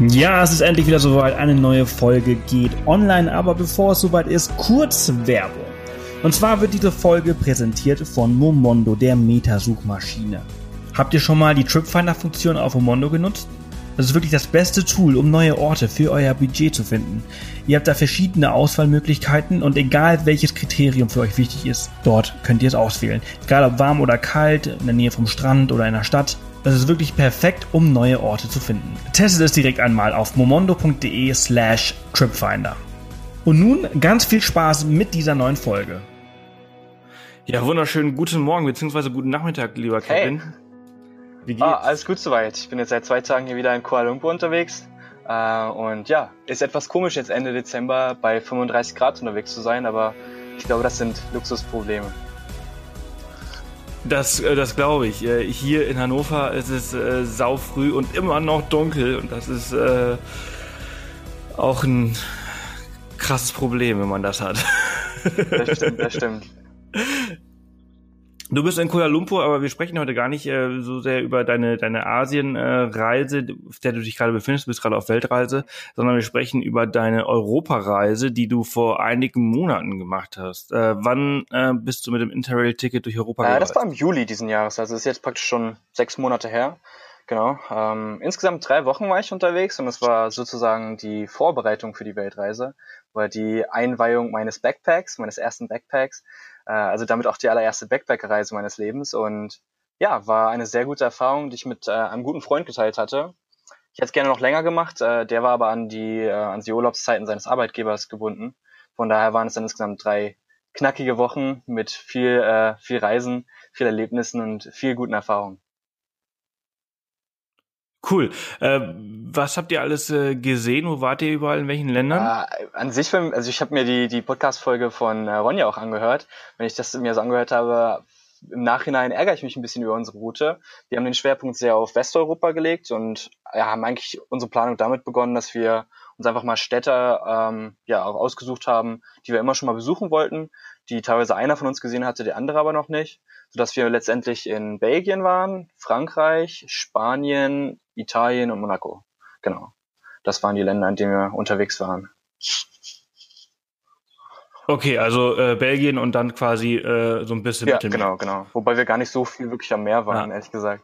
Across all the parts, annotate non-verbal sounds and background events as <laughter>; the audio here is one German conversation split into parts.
Ja, es ist endlich wieder soweit. Eine neue Folge geht online, aber bevor es soweit ist, kurz Werbung. Und zwar wird diese Folge präsentiert von Momondo, der Metasuchmaschine. Habt ihr schon mal die Tripfinder-Funktion auf Momondo genutzt? Das ist wirklich das beste Tool, um neue Orte für euer Budget zu finden. Ihr habt da verschiedene Auswahlmöglichkeiten und egal welches Kriterium für euch wichtig ist, dort könnt ihr es auswählen. Egal ob warm oder kalt, in der Nähe vom Strand oder in der Stadt. Das ist wirklich perfekt, um neue Orte zu finden. Testet es direkt einmal auf momondo.de slash tripfinder. Und nun ganz viel Spaß mit dieser neuen Folge. Ja, wunderschönen guten Morgen bzw. guten Nachmittag, lieber Kevin. Hey. Wie geht's? Ah, alles gut soweit. Ich bin jetzt seit zwei Tagen hier wieder in Kuala Lumpur unterwegs. Äh, und ja, ist etwas komisch jetzt Ende Dezember bei 35 Grad unterwegs zu sein, aber ich glaube, das sind Luxusprobleme. Das, äh, das glaube ich. Äh, hier in Hannover ist es äh, saufrüh und immer noch dunkel und das ist äh, auch ein krasses Problem, wenn man das hat. Das stimmt, das stimmt. <laughs> Du bist in Kuala Lumpur, aber wir sprechen heute gar nicht äh, so sehr über deine, deine Asien-Reise, äh, auf der du dich gerade befindest, du bist gerade auf Weltreise, sondern wir sprechen über deine Europareise, die du vor einigen Monaten gemacht hast. Äh, wann äh, bist du mit dem Interrail-Ticket durch Europa gereist? das war im Juli diesen Jahres, also ist jetzt praktisch schon sechs Monate her. Genau. Ähm, insgesamt drei Wochen war ich unterwegs und es war sozusagen die Vorbereitung für die Weltreise, war die Einweihung meines Backpacks, meines ersten Backpacks. Äh, also damit auch die allererste Backpacker-Reise meines Lebens und ja, war eine sehr gute Erfahrung, die ich mit äh, einem guten Freund geteilt hatte. Ich hätte es gerne noch länger gemacht, äh, der war aber an die, äh, an die Urlaubszeiten seines Arbeitgebers gebunden. Von daher waren es dann insgesamt drei knackige Wochen mit viel, äh, viel Reisen, viel Erlebnissen und viel guten Erfahrungen. Cool. Äh, was habt ihr alles äh, gesehen? Wo wart ihr überall? In welchen Ländern? Äh, an sich, also ich habe mir die, die Podcast-Folge von äh, Ronja auch angehört. Wenn ich das mir so angehört habe, im Nachhinein ärgere ich mich ein bisschen über unsere Route. Wir haben den Schwerpunkt sehr auf Westeuropa gelegt und ja, haben eigentlich unsere Planung damit begonnen, dass wir uns einfach mal Städte ähm, ja, auch ausgesucht haben, die wir immer schon mal besuchen wollten, die teilweise einer von uns gesehen hatte, der andere aber noch nicht sodass wir letztendlich in Belgien waren, Frankreich, Spanien, Italien und Monaco. Genau. Das waren die Länder, in denen wir unterwegs waren. Okay, also äh, Belgien und dann quasi äh, so ein bisschen ja, genau, genau. Wobei wir gar nicht so viel wirklich am Meer waren, ja. ehrlich gesagt.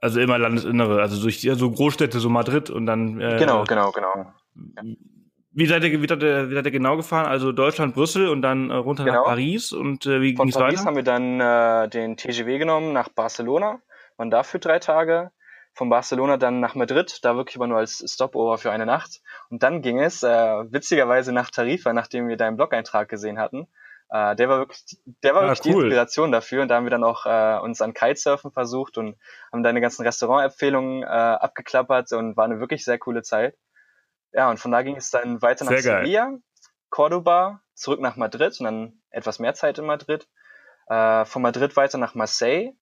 Also immer Landesinnere, also durch die, so Großstädte, so Madrid und dann. Äh, genau, genau, genau. Ja. Wie seid, ihr, wie, seid ihr, wie seid ihr genau gefahren? Also Deutschland, Brüssel und dann äh, runter genau. nach Paris und äh, wie Von Paris weiter? haben wir dann äh, den TGW genommen nach Barcelona, waren da für drei Tage. Von Barcelona dann nach Madrid, da wirklich aber nur als Stopover für eine Nacht. Und dann ging es äh, witzigerweise nach Tarifa, nachdem wir deinen Blog-Eintrag gesehen hatten. Äh, der war wirklich, der war ah, wirklich cool. die Inspiration dafür. Und da haben wir dann auch äh, uns an Kitesurfen versucht und haben deine ganzen Restaurantempfehlungen äh, abgeklappert und war eine wirklich sehr coole Zeit. Ja, und von da ging es dann weiter nach Sevilla, Cordoba, zurück nach Madrid und dann etwas mehr Zeit in Madrid. Äh, von Madrid weiter nach Marseille,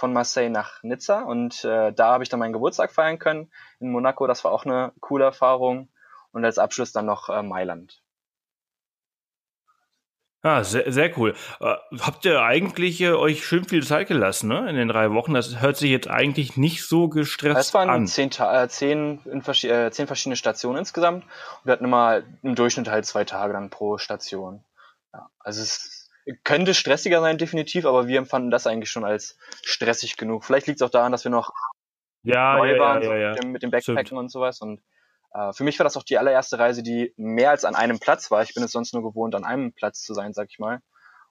von Marseille nach Nizza und äh, da habe ich dann meinen Geburtstag feiern können in Monaco. Das war auch eine coole Erfahrung. Und als Abschluss dann noch äh, Mailand. Ah, sehr, sehr cool. Äh, habt ihr eigentlich äh, euch schön viel Zeit gelassen, ne? In den drei Wochen. Das hört sich jetzt eigentlich nicht so gestresst an. Es waren an. Zehn, äh, zehn, in, äh, zehn verschiedene Stationen insgesamt. Und wir hatten immer im Durchschnitt halt zwei Tage dann pro Station. Ja, also es könnte stressiger sein, definitiv, aber wir empfanden das eigentlich schon als stressig genug. Vielleicht liegt es auch daran, dass wir noch ja, neu ja, waren ja, ja, ja. mit dem Backpacken Stimmt. und sowas. Und äh, für mich war das auch die allererste Reise, die mehr als an einem Platz war. Ich bin es sonst nur gewohnt, an einem Platz zu sein, sag ich mal.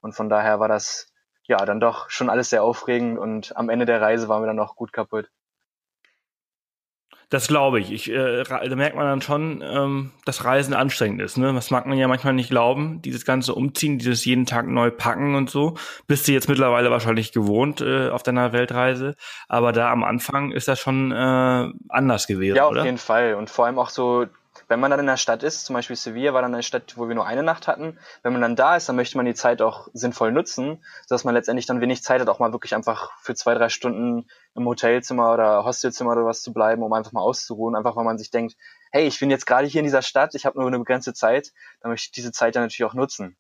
Und von daher war das ja dann doch schon alles sehr aufregend und am Ende der Reise waren wir dann noch gut kaputt. Das glaube ich. ich äh, da merkt man dann schon, ähm, dass Reisen anstrengend ist. Ne? Das mag man ja manchmal nicht glauben. Dieses ganze Umziehen, dieses jeden Tag neu packen und so. Bist du jetzt mittlerweile wahrscheinlich gewohnt äh, auf deiner Weltreise. Aber da am Anfang ist das schon äh, anders gewesen, Ja, auf oder? jeden Fall. Und vor allem auch so wenn man dann in der Stadt ist, zum Beispiel Sevilla war dann eine Stadt, wo wir nur eine Nacht hatten, wenn man dann da ist, dann möchte man die Zeit auch sinnvoll nutzen, sodass man letztendlich dann wenig Zeit hat, auch mal wirklich einfach für zwei, drei Stunden im Hotelzimmer oder Hostelzimmer oder was zu bleiben, um einfach mal auszuruhen, einfach weil man sich denkt, hey, ich bin jetzt gerade hier in dieser Stadt, ich habe nur eine begrenzte Zeit, dann möchte ich diese Zeit dann natürlich auch nutzen.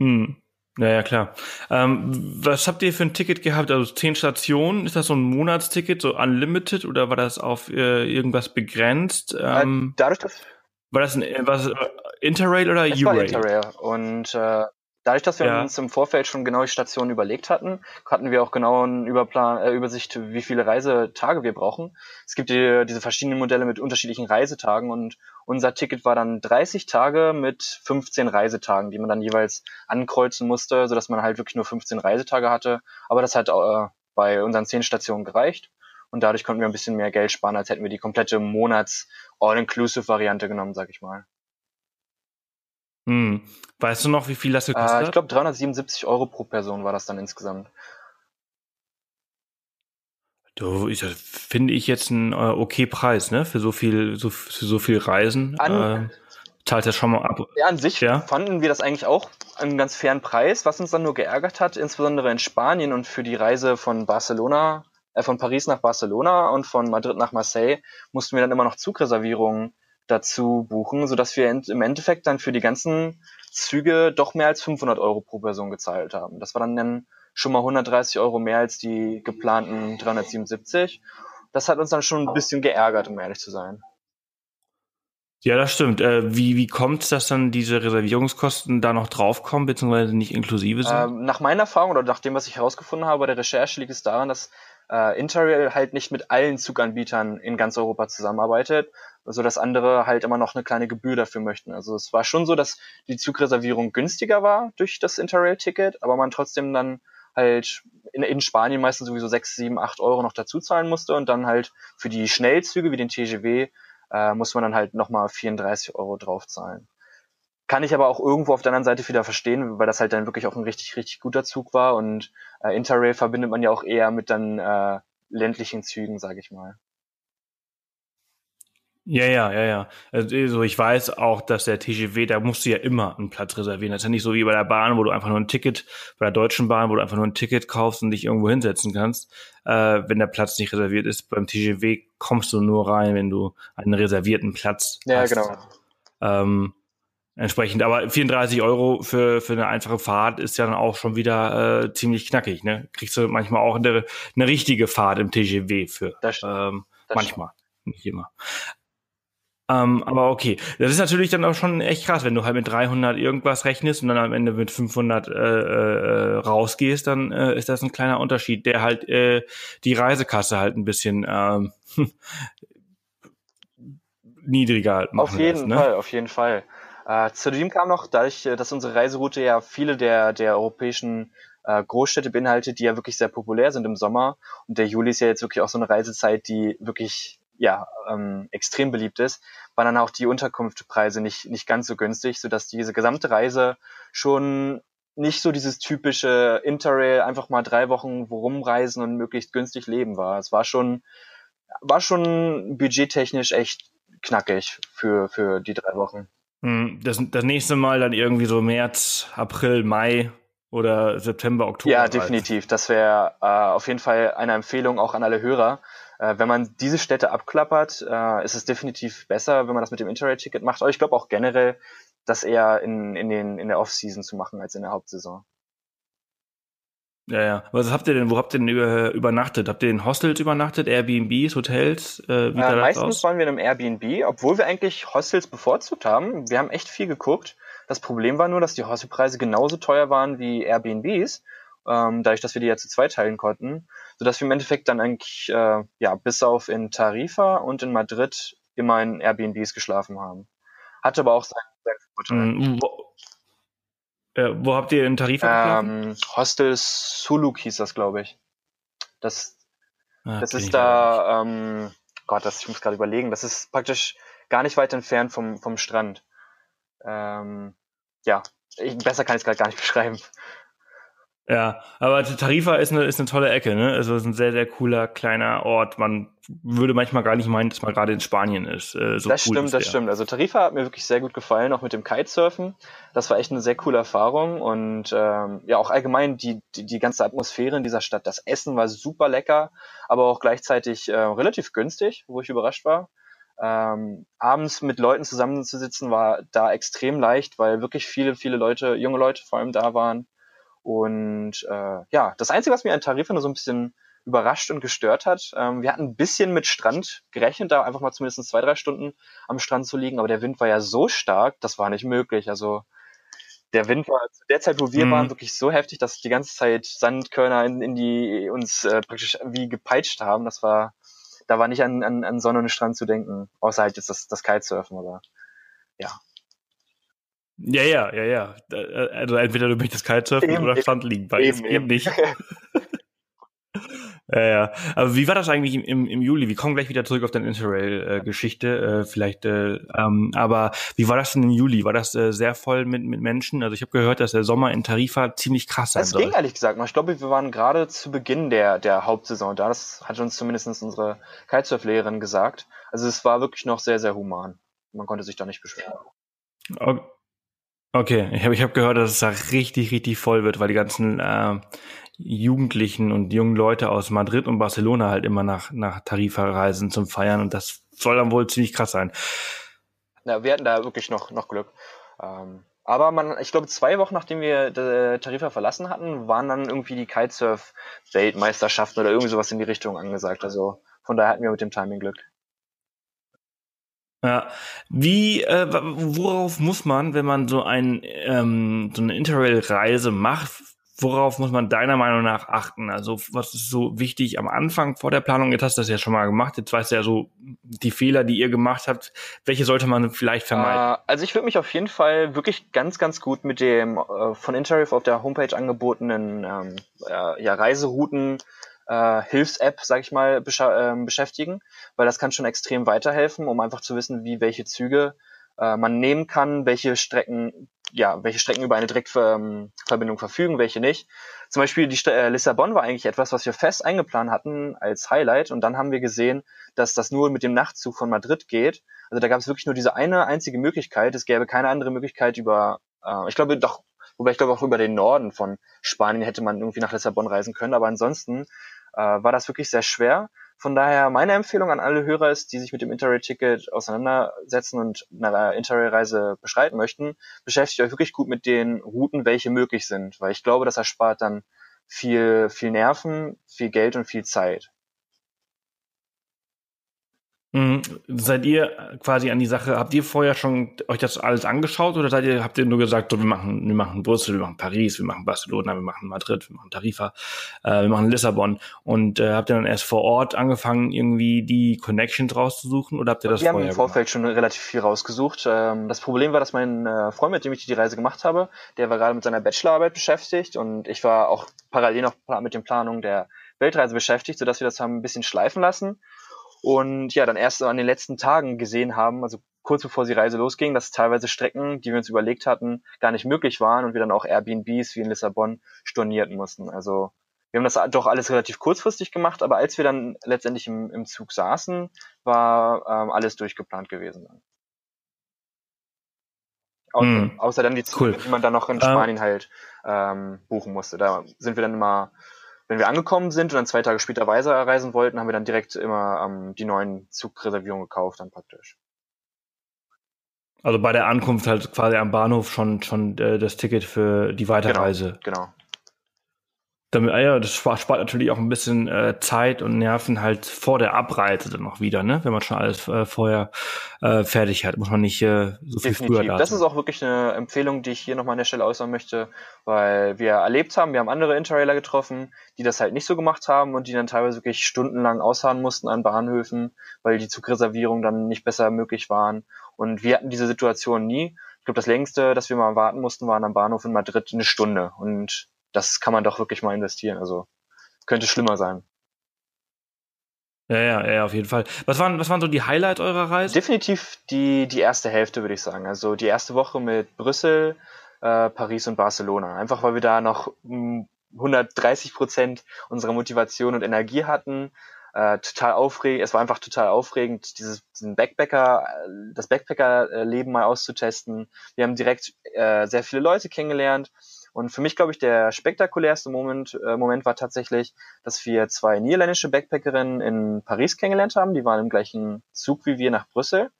Hm. Ja, ja, klar. Ähm, was habt ihr für ein Ticket gehabt? Also zehn Stationen, ist das so ein Monatsticket, so unlimited oder war das auf äh, irgendwas begrenzt? Ähm, Dadurch, dass war das ein was, Interrail oder U-Rail? Interrail. Und äh, Dadurch, dass wir ja. uns im Vorfeld schon genau die Stationen überlegt hatten, hatten wir auch genau eine Überplan, äh, Übersicht, wie viele Reisetage wir brauchen. Es gibt die, diese verschiedenen Modelle mit unterschiedlichen Reisetagen und unser Ticket war dann 30 Tage mit 15 Reisetagen, die man dann jeweils ankreuzen musste, sodass man halt wirklich nur 15 Reisetage hatte. Aber das hat äh, bei unseren 10 Stationen gereicht und dadurch konnten wir ein bisschen mehr Geld sparen, als hätten wir die komplette Monats All-Inclusive-Variante genommen, sag ich mal. Hm. Weißt du noch, wie viel das gekostet äh, Ich glaube 377 Euro pro Person war das dann insgesamt. Ich, finde ich jetzt ein äh, okay Preis, ne? Für so viel, so, für so viel Reisen. An, äh, zahlt er schon mal ab. Ja, an sich ja? fanden wir das eigentlich auch einen ganz fairen Preis. Was uns dann nur geärgert hat, insbesondere in Spanien und für die Reise von Barcelona, äh, von Paris nach Barcelona und von Madrid nach Marseille, mussten wir dann immer noch Zugreservierungen dazu buchen, sodass wir im Endeffekt dann für die ganzen Züge doch mehr als 500 Euro pro Person gezahlt haben. Das war dann, dann schon mal 130 Euro mehr als die geplanten 377. Das hat uns dann schon ein bisschen geärgert, um ehrlich zu sein. Ja, das stimmt. Äh, wie wie kommt es, dass dann diese Reservierungskosten da noch draufkommen, beziehungsweise nicht inklusive sind? Ähm, nach meiner Erfahrung oder nach dem, was ich herausgefunden habe bei der Recherche, liegt es daran, dass äh, Interrail halt nicht mit allen Zuganbietern in ganz Europa zusammenarbeitet, so dass andere halt immer noch eine kleine Gebühr dafür möchten. Also es war schon so, dass die Zugreservierung günstiger war durch das Interrail-Ticket, aber man trotzdem dann halt in, in Spanien meistens sowieso 6, 7, 8 Euro noch dazu zahlen musste und dann halt für die Schnellzüge wie den TGW äh, muss man dann halt nochmal 34 Euro draufzahlen. Kann ich aber auch irgendwo auf der anderen Seite wieder verstehen, weil das halt dann wirklich auch ein richtig, richtig guter Zug war und äh, Interrail verbindet man ja auch eher mit dann äh, ländlichen Zügen, sage ich mal. Ja, ja, ja, ja. Also ich weiß auch, dass der TGW, da musst du ja immer einen Platz reservieren. Das ist ja nicht so wie bei der Bahn, wo du einfach nur ein Ticket, bei der Deutschen Bahn, wo du einfach nur ein Ticket kaufst und dich irgendwo hinsetzen kannst. Äh, wenn der Platz nicht reserviert ist, beim TGW kommst du nur rein, wenn du einen reservierten Platz ja, hast. Ja, genau. Ähm, entsprechend, aber 34 Euro für, für eine einfache Fahrt ist ja dann auch schon wieder äh, ziemlich knackig. Ne? Kriegst du manchmal auch eine, eine richtige Fahrt im TGW für. Das Ähm, das manchmal, stimmt. nicht immer. Ähm, aber okay, das ist natürlich dann auch schon echt krass, wenn du halt mit 300 irgendwas rechnest und dann am Ende mit 500 äh, äh, rausgehst, dann äh, ist das ein kleiner Unterschied, der halt äh, die Reisekasse halt ein bisschen ähm, <laughs> niedriger halt machen Auf jeden lässt, ne? Fall, auf jeden Fall. Äh, zudem kam noch, dadurch, äh, dass unsere Reiseroute ja viele der, der europäischen äh, Großstädte beinhaltet, die ja wirklich sehr populär sind im Sommer. Und der Juli ist ja jetzt wirklich auch so eine Reisezeit, die wirklich ja, ähm, extrem beliebt ist, waren dann auch die Unterkunftpreise nicht, nicht ganz so günstig, sodass diese gesamte Reise schon nicht so dieses typische Interrail, einfach mal drei Wochen wo rumreisen und möglichst günstig leben war. Es war schon, war schon budgettechnisch echt knackig für, für die drei Wochen. Hm, das, das nächste Mal dann irgendwie so März, April, Mai oder September, Oktober. Ja, definitiv. Das wäre äh, auf jeden Fall eine Empfehlung auch an alle Hörer. Äh, wenn man diese Städte abklappert, äh, ist es definitiv besser, wenn man das mit dem Interrail-Ticket macht. Aber ich glaube auch generell, das eher in, in, den, in der Off-Season zu machen als in der Hauptsaison. Ja, ja. Was habt ihr denn, wo habt ihr denn über, übernachtet? Habt ihr in Hostels übernachtet, Airbnbs, Hotels? Äh, wie äh, meistens waren wir in einem Airbnb, obwohl wir eigentlich Hostels bevorzugt haben. Wir haben echt viel geguckt. Das Problem war nur, dass die Hostelpreise genauso teuer waren wie Airbnbs ähm, dadurch, dass wir die ja zu zweit teilen konnten, sodass wir im Endeffekt dann eigentlich äh, ja bis auf in Tarifa und in Madrid immer in Airbnbs geschlafen haben. Hatte aber auch seinen, seinen Vorteil. Mhm. Wo, äh, wo, habt ihr in Tarifa ähm, Hostel Suluk hieß das, glaube ich. Das, ah, das ist da, ähm, Gott, das, ich muss gerade überlegen, das ist praktisch gar nicht weit entfernt vom, vom Strand. Ähm, ja, ich, besser kann ich es gerade gar nicht <laughs> beschreiben. Ja, aber Tarifa ist eine, ist eine tolle Ecke, ne? Also es ist ein sehr, sehr cooler kleiner Ort. Man würde manchmal gar nicht meinen, dass man gerade in Spanien ist. Äh, so das cool stimmt, das stimmt. Also Tarifa hat mir wirklich sehr gut gefallen, auch mit dem Kitesurfen. Das war echt eine sehr coole Erfahrung und ähm, ja auch allgemein die, die, die ganze Atmosphäre in dieser Stadt. Das Essen war super lecker, aber auch gleichzeitig äh, relativ günstig, wo ich überrascht war. Ähm, abends mit Leuten zusammenzusitzen war da extrem leicht, weil wirklich viele, viele Leute, junge Leute vor allem da waren Und äh, ja, das Einzige, was mir an Tarifa nur so ein bisschen überrascht und gestört hat, ähm, wir hatten ein bisschen mit Strand gerechnet, da einfach mal zumindest zwei, drei Stunden am Strand zu liegen, aber der Wind war ja so stark, das war nicht möglich. Also der Wind war zu der Zeit, wo wir mhm. waren, wirklich so heftig, dass die ganze Zeit Sandkörner in, in die uns äh, praktisch wie gepeitscht haben. Das war, da war nicht an, an, an Sonne und Strand zu denken, außer halt jetzt das, das Kitesurfen, aber ja. Ja, ja, ja, ja. Äh, also entweder du möchtest Kitesurfen eben, oder Strand liegen, weil eben, eben nicht. <laughs> Ja, ja. Aber wie war das eigentlich im, im, Juli? Wir kommen gleich wieder zurück auf deine Interrail-Geschichte, äh, vielleicht. Äh, ähm, aber wie war das denn im Juli? War das äh, sehr voll mit, mit Menschen? Also ich habe gehört, dass der Sommer in Tarifa ziemlich krass sein Es ging ehrlich gesagt. Ich glaube, wir waren gerade zu Beginn der, der Hauptsaison da. Das hat uns zumindest unsere Kitesurf-Lehrerin gesagt. Also es war wirklich noch sehr, sehr human. Man konnte sich da nicht beschweren. Okay. Okay, ich habe ich hab gehört, dass es da richtig, richtig voll wird, weil die ganzen äh, Jugendlichen und jungen Leute aus Madrid und Barcelona halt immer nach, nach Tarifa reisen zum Feiern und das soll dann wohl ziemlich krass sein. Ja, wir hatten da wirklich noch, noch Glück. Ähm, aber man, ich glaube, zwei Wochen nachdem wir Tarifa verlassen hatten, waren dann irgendwie die Kitesurf-Weltmeisterschaften oder irgendwie sowas in die Richtung angesagt. Also von daher hatten wir mit dem Timing Glück. Ja, wie, äh, worauf muss man, wenn man so ein ähm, so eine Interrail-Reise macht, worauf muss man deiner Meinung nach achten? Also was ist so wichtig am Anfang vor der Planung? Jetzt hast du das ja schon mal gemacht. Jetzt weißt du ja so die Fehler, die ihr gemacht habt. Welche sollte man vielleicht vermeiden? Uh, also ich würde mich auf jeden Fall wirklich ganz, ganz gut mit dem äh, von Interif auf der Homepage angebotenen ähm, äh, ja, Reiserouten äh, Hilfs-App, sag ich mal, besch äh, beschäftigen, weil das kann schon extrem weiterhelfen, um einfach zu wissen, wie welche Züge äh, man nehmen kann, welche Strecken, ja, welche Strecken über eine Direktverbindung verfügen, welche nicht. Zum Beispiel die St äh, Lissabon war eigentlich etwas, was wir fest eingeplant hatten als Highlight und dann haben wir gesehen, dass das nur mit dem Nachtzug von Madrid geht. Also da gab es wirklich nur diese eine einzige Möglichkeit. Es gäbe keine andere Möglichkeit über, äh, ich glaube doch, wobei ich glaube auch über den Norden von Spanien hätte man irgendwie nach Lissabon reisen können, aber ansonsten äh, war das wirklich sehr schwer. Von daher meine Empfehlung an alle Hörer ist, die sich mit dem Interrail-Ticket auseinandersetzen und eine Interrail-Reise beschreiten möchten, beschäftigt euch wirklich gut mit den Routen, welche möglich sind, weil ich glaube, das erspart dann viel, viel Nerven, viel Geld und viel Zeit. Mhm. Seid ihr quasi an die Sache, habt ihr vorher schon euch das alles angeschaut oder seid ihr, habt ihr nur gesagt, so, wir machen, wir machen Brüssel, wir machen Paris, wir machen Barcelona, wir machen Madrid, wir machen Tarifa, äh, wir machen Lissabon und äh, habt ihr dann erst vor Ort angefangen, irgendwie die Connections rauszusuchen oder habt ihr das wir vorher Wir haben im Vorfeld gemacht? schon relativ viel rausgesucht. Ähm, das Problem war, dass mein äh, Freund, mit dem ich die Reise gemacht habe, der war gerade mit seiner Bachelorarbeit beschäftigt und ich war auch parallel noch mit den Planungen der Weltreise beschäftigt, sodass wir das haben ein bisschen schleifen lassen und ja, dann erst an den letzten Tagen gesehen haben, also kurz bevor die Reise losging, dass teilweise Strecken, die wir uns überlegt hatten, gar nicht möglich waren und wir dann auch Airbnbs wie in Lissabon stornieren mussten. Also wir haben das doch alles relativ kurzfristig gemacht, aber als wir dann letztendlich im, im Zug saßen, war ähm, alles durchgeplant gewesen. Außer, mm. außer dann die Züge, cool. die man dann noch in ähm. Spanien uh, halt ähm, buchen musste. Da sind wir dann immer wenn wir angekommen sind und dann zwei Tage später weiterreisen wollten, haben wir dann direkt immer ähm, die neuen Zugreservierungen gekauft, dann praktisch. Also bei der Ankunft halt quasi am Bahnhof schon schon äh, das Ticket für die Weiterreise. Genau. genau. Damit, ah ja, das spart, natürlich auch ein bisschen äh, Zeit und Nerven halt vor der Abreise dann noch wieder, ne? Wenn man schon alles äh, vorher äh, fertig hat, muss man nicht äh, so viel Definitiv. früher da Das ist auch wirklich eine Empfehlung, die ich hier nochmal an der Stelle äußern möchte, weil wir erlebt haben, wir haben andere Interrailer getroffen, die das halt nicht so gemacht haben und die dann teilweise wirklich stundenlang ausharren mussten an Bahnhöfen, weil die Zugreservierungen dann nicht besser möglich waren. Und wir hatten diese Situation nie. Ich glaube, das längste, dass wir mal warten mussten, waren am Bahnhof in Madrid eine Stunde. Und das kann man doch wirklich mal investieren. Also könnte schlimmer sein. Ja, ja, ja, auf jeden Fall. Was waren, was waren so die Highlights eurer Reise? Definitiv die, die erste Hälfte, würde ich sagen. Also die erste Woche mit Brüssel, äh, Paris und Barcelona. Einfach weil wir da noch 130 hm, Prozent unserer Motivation und Energie hatten. Äh, total aufregend, es war einfach total aufregend, dieses diesen Backpacker, äh, das Backpacker-Leben mal auszutesten. Wir haben direkt äh, sehr viele Leute kennengelernt und für mich, glaube ich, der spektakulärste Moment, äh, Moment war tatsächlich, dass wir zwei niederländische Backpackerinnen in Paris kennengelernt haben. Die waren im gleichen Zug wie wir nach Brüssel.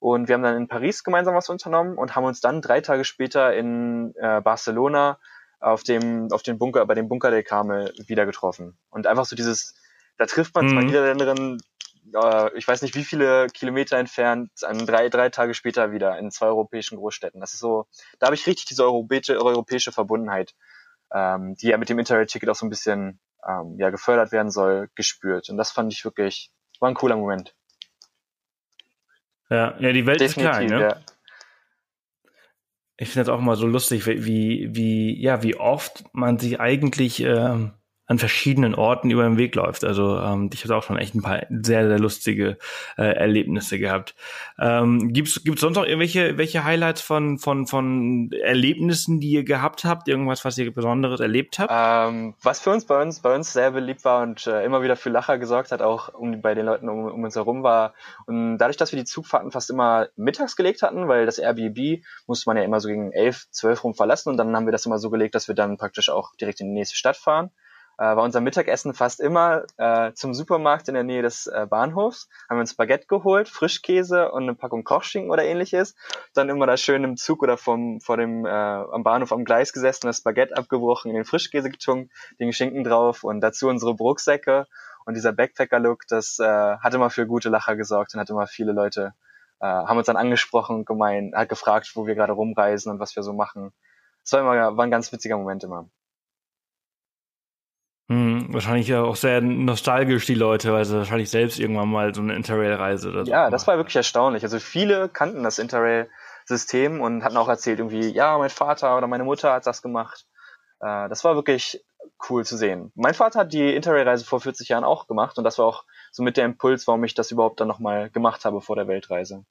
Und wir haben dann in Paris gemeinsam was unternommen und haben uns dann drei Tage später in äh, Barcelona auf dem, auf den Bunker, bei dem Bunker der Kamel wieder getroffen. Und einfach so dieses, da trifft man mhm. zwei Niederländerinnen, äh, ich weiß nicht wie viele Kilometer entfernt, drei, drei Tage später wieder in zwei europäischen Großstädten. Das ist so, da habe ich richtig diese europäische, europäische Verbundenheit, ähm, die ja mit dem Interrail-Ticket auch so ein bisschen ähm, ja, gefördert werden soll, gespürt. Und das fand ich wirklich, war ein cooler Moment. Ja, ja die Welt Definitiv, ist klein, ne? Ja. Ich finde es auch mal so lustig, wie, wie, ja, wie oft man sich eigentlich ähm, an verschiedenen Orten über den Weg läuft. Also ähm, ich habe auch schon echt ein paar sehr, sehr lustige äh, Erlebnisse gehabt. Ähm, gibt's gibt's sonst noch irgendwelche welche Highlights von, von, von Erlebnissen, die ihr gehabt habt? Irgendwas, was ihr Besonderes erlebt habt? Ähm, was für uns bei uns bei uns sehr beliebt war und äh, immer wieder für Lacher gesorgt hat, auch um, bei den Leuten um, um uns herum war. Und dadurch, dass wir die Zugfahrten fast immer mittags gelegt hatten, weil das Airbnb musste man ja immer so gegen elf, zwölf rum verlassen und dann haben wir das immer so gelegt, dass wir dann praktisch auch direkt in die nächste Stadt fahren äh, war unser Mittagessen fast immer äh, zum Supermarkt in der Nähe des äh, Bahnhofs. Haben wir uns Baguette geholt, Frischkäse und eine Packung Kochschinken oder ähnliches. Dann immer da schön im Zug oder vom, vor dem, äh, am Bahnhof am Gleis gesessen, das Baguette abgebrochen, in den Frischkäse getunkt, den Schinken drauf und dazu unsere Brucksäcke. Und dieser Backpacker-Look, das äh, hat immer für gute Lacher gesorgt und hat immer viele Leute, äh, haben uns dann angesprochen, gemein, hat gefragt, wo wir gerade rumreisen und was wir so machen. Das war immer war ein ganz witziger Moment immer. Wahrscheinlich ja auch sehr nostalgisch, die Leute, weil sie wahrscheinlich selbst irgendwann mal so eine Interrail-Reise oder so. Ja, das war wirklich erstaunlich. Also viele kannten das Interrail-System und hatten auch erzählt irgendwie, ja, mein Vater oder meine Mutter hat das gemacht. Äh, das war wirklich cool zu sehen. Mein Vater hat die Interrail-Reise vor 40 Jahren auch gemacht und das war auch so mit der Impuls, warum ich das überhaupt dann nochmal gemacht habe vor der Weltreise.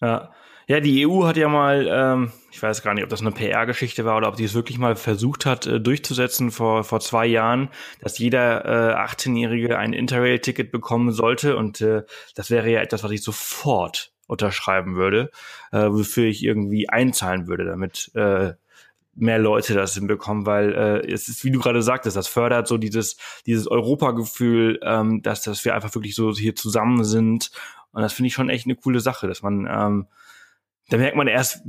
Ja. Ja, die EU hat ja mal, ähm, ich weiß gar nicht, ob das eine PR-Geschichte war oder ob die es wirklich mal versucht hat äh, durchzusetzen vor, vor zwei Jahren, dass jeder äh, 18-Jährige ein Interrail-Ticket bekommen sollte. Und äh, das wäre ja etwas, was ich sofort unterschreiben würde, äh, wofür ich irgendwie einzahlen würde, damit äh, mehr Leute das hinbekommen, weil äh, es ist, wie du gerade sagtest, das fördert so dieses, dieses Europagefühl, ähm, dass, dass wir einfach wirklich so hier zusammen sind. Und das finde ich schon echt eine coole Sache, dass man ähm, da merkt man erst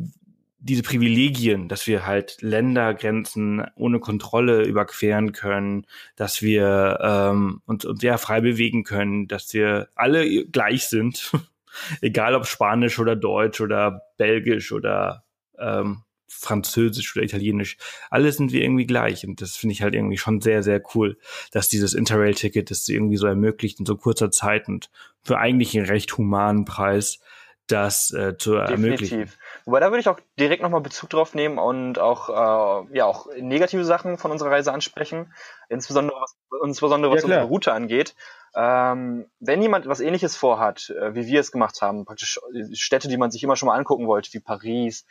diese Privilegien, dass wir halt Ländergrenzen ohne Kontrolle überqueren können, dass wir ähm, uns, uns ja frei bewegen können, dass wir alle gleich sind, <laughs> egal ob Spanisch oder Deutsch oder Belgisch oder ähm, Französisch oder Italienisch, alle sind wir irgendwie gleich. Und das finde ich halt irgendwie schon sehr, sehr cool, dass dieses Interrail-Ticket das irgendwie so ermöglicht in so kurzer Zeit und für eigentlich einen recht humanen Preis das äh, zu Definitiv. ermöglichen. Wobei da würde ich auch direkt nochmal Bezug drauf nehmen und auch, äh, ja, auch negative Sachen von unserer Reise ansprechen, insbesondere was, insbesondere was ja, unsere Route angeht. Ähm, wenn jemand was ähnliches vorhat, äh, wie wir es gemacht haben, praktisch Städte, die man sich immer schon mal angucken wollte, wie Paris,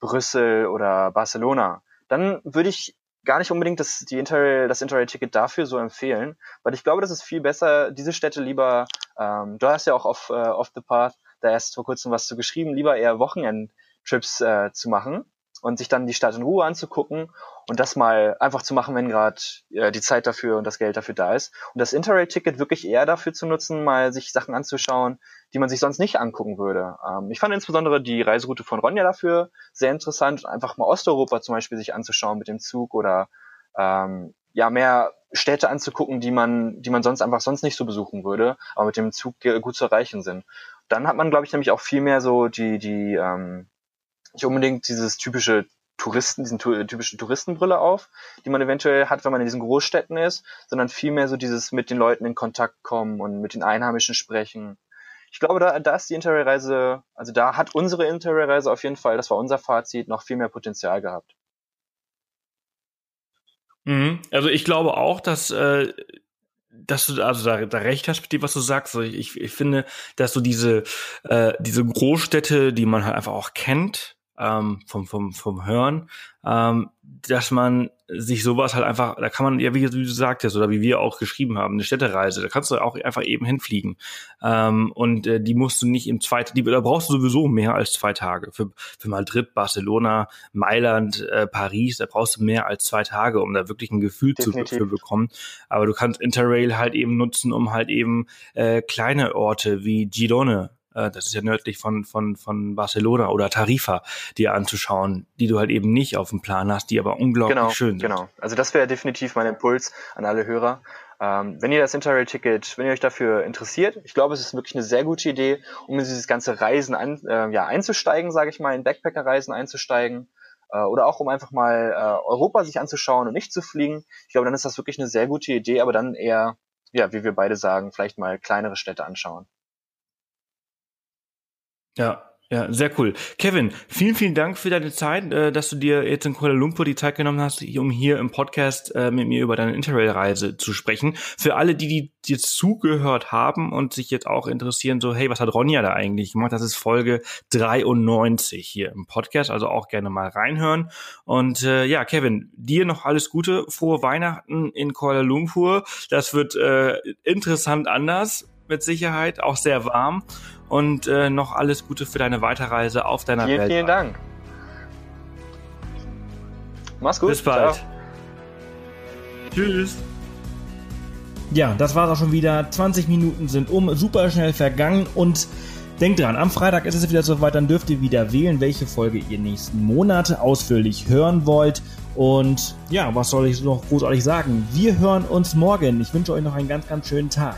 Brüssel oder Barcelona, dann würde ich gar nicht unbedingt das, die Interrail, das Interrail-Ticket dafür so empfehlen, weil ich glaube, das ist viel besser, diese Städte lieber, ähm, du hast ja auch auf, äh, off the path da erst vor kurzem was zu geschrieben, lieber eher Wochenendtrips äh, zu machen und sich dann die Stadt in Ruhe anzugucken und das mal einfach zu machen, wenn gerade äh, die Zeit dafür und das Geld dafür da ist. Und das Interrail-Ticket wirklich eher dafür zu nutzen, mal sich Sachen anzuschauen, die man sich sonst nicht angucken würde. Ähm, ich fand insbesondere die Reiseroute von Ronja dafür sehr interessant, einfach mal Osteuropa zum Beispiel sich anzuschauen mit dem Zug oder ähm, ja mehr Städte anzugucken, die man, die man sonst einfach sonst nicht so besuchen würde, aber mit dem Zug gut zu erreichen sind dann hat man, glaube ich, nämlich auch viel mehr so die, die, ähm, nicht unbedingt dieses typische Touristen, diesen typischen Touristenbrille auf, die man eventuell hat, wenn man in diesen Großstädten ist, sondern vielmehr so dieses mit den Leuten in Kontakt kommen und mit den Einheimischen sprechen. Ich glaube, da, da ist die Interrail-Reise, also da hat unsere Interrail-Reise auf jeden Fall, das war unser Fazit, noch viel mehr Potenzial gehabt. Mhm. Also ich glaube auch, dass äh, dass du also da, da recht hast mit dem, was du sagst. Ich, ich finde, dass du diese, äh, diese Großstädte, die man halt einfach auch kennt, ähm, vom, vom, vom Hören, ähm, dass man sich sowas halt einfach, da kann man, ja, wie, wie du sagtest, oder wie wir auch geschrieben haben, eine Städtereise, da kannst du auch einfach eben hinfliegen. Ähm, und äh, die musst du nicht im zweiten, die, da brauchst du sowieso mehr als zwei Tage. Für, für Madrid, Barcelona, Mailand, äh, Paris, da brauchst du mehr als zwei Tage, um da wirklich ein Gefühl zu für bekommen. Aber du kannst Interrail halt eben nutzen, um halt eben äh, kleine Orte wie Girone äh, das ist ja nördlich von, von, von Barcelona oder Tarifa, dir anzuschauen, die du halt eben nicht auf dem Plan hast, die aber unglaublich genau, schön sind. Genau, also das wäre definitiv mein Impuls an alle Hörer. Ähm, wenn ihr das Interrail-Ticket, wenn ihr euch dafür interessiert, ich glaube, es ist wirklich eine sehr gute Idee, um in dieses ganze Reisen an, äh, ja, einzusteigen, sage ich mal, in Backpacker-Reisen einzusteigen äh, oder auch um einfach mal äh, Europa sich anzuschauen und nicht zu fliegen. Ich glaube, dann ist das wirklich eine sehr gute Idee, aber dann eher, ja, wie wir beide sagen, vielleicht mal kleinere Städte anschauen. Ja, ja, sehr cool. Kevin, vielen, vielen Dank für deine Zeit, äh, dass du dir jetzt in Kuala Lumpur die Zeit genommen hast, um hier im Podcast äh, mit mir über deine Interrail-Reise zu sprechen. Für alle, die, die jetzt zugehört haben und sich jetzt auch interessieren, so, hey, was hat Ronja da eigentlich gemacht? Das ist Folge 93 hier im Podcast, also auch gerne mal reinhören. Und äh, ja, Kevin, dir noch alles Gute, frohe Weihnachten in Kuala Lumpur. Das wird äh, interessant anders, mit Sicherheit, auch sehr warm und äh, noch alles Gute für deine Weiterreise auf deiner vielen, Welt. Vielen Dank. Mach's gut. Bis bald. Ciao. Tschüss. Ja, das war's auch schon wieder. 20 Minuten sind um, super schnell vergangen und denkt dran, am Freitag ist es wieder soweit, dann dürft ihr wieder wählen, welche Folge ihr nächsten Monate ausführlich hören wollt. Und ja, was soll ich noch großartig sagen? Wir hören uns morgen. Ich wünsche euch noch einen ganz, ganz schönen Tag.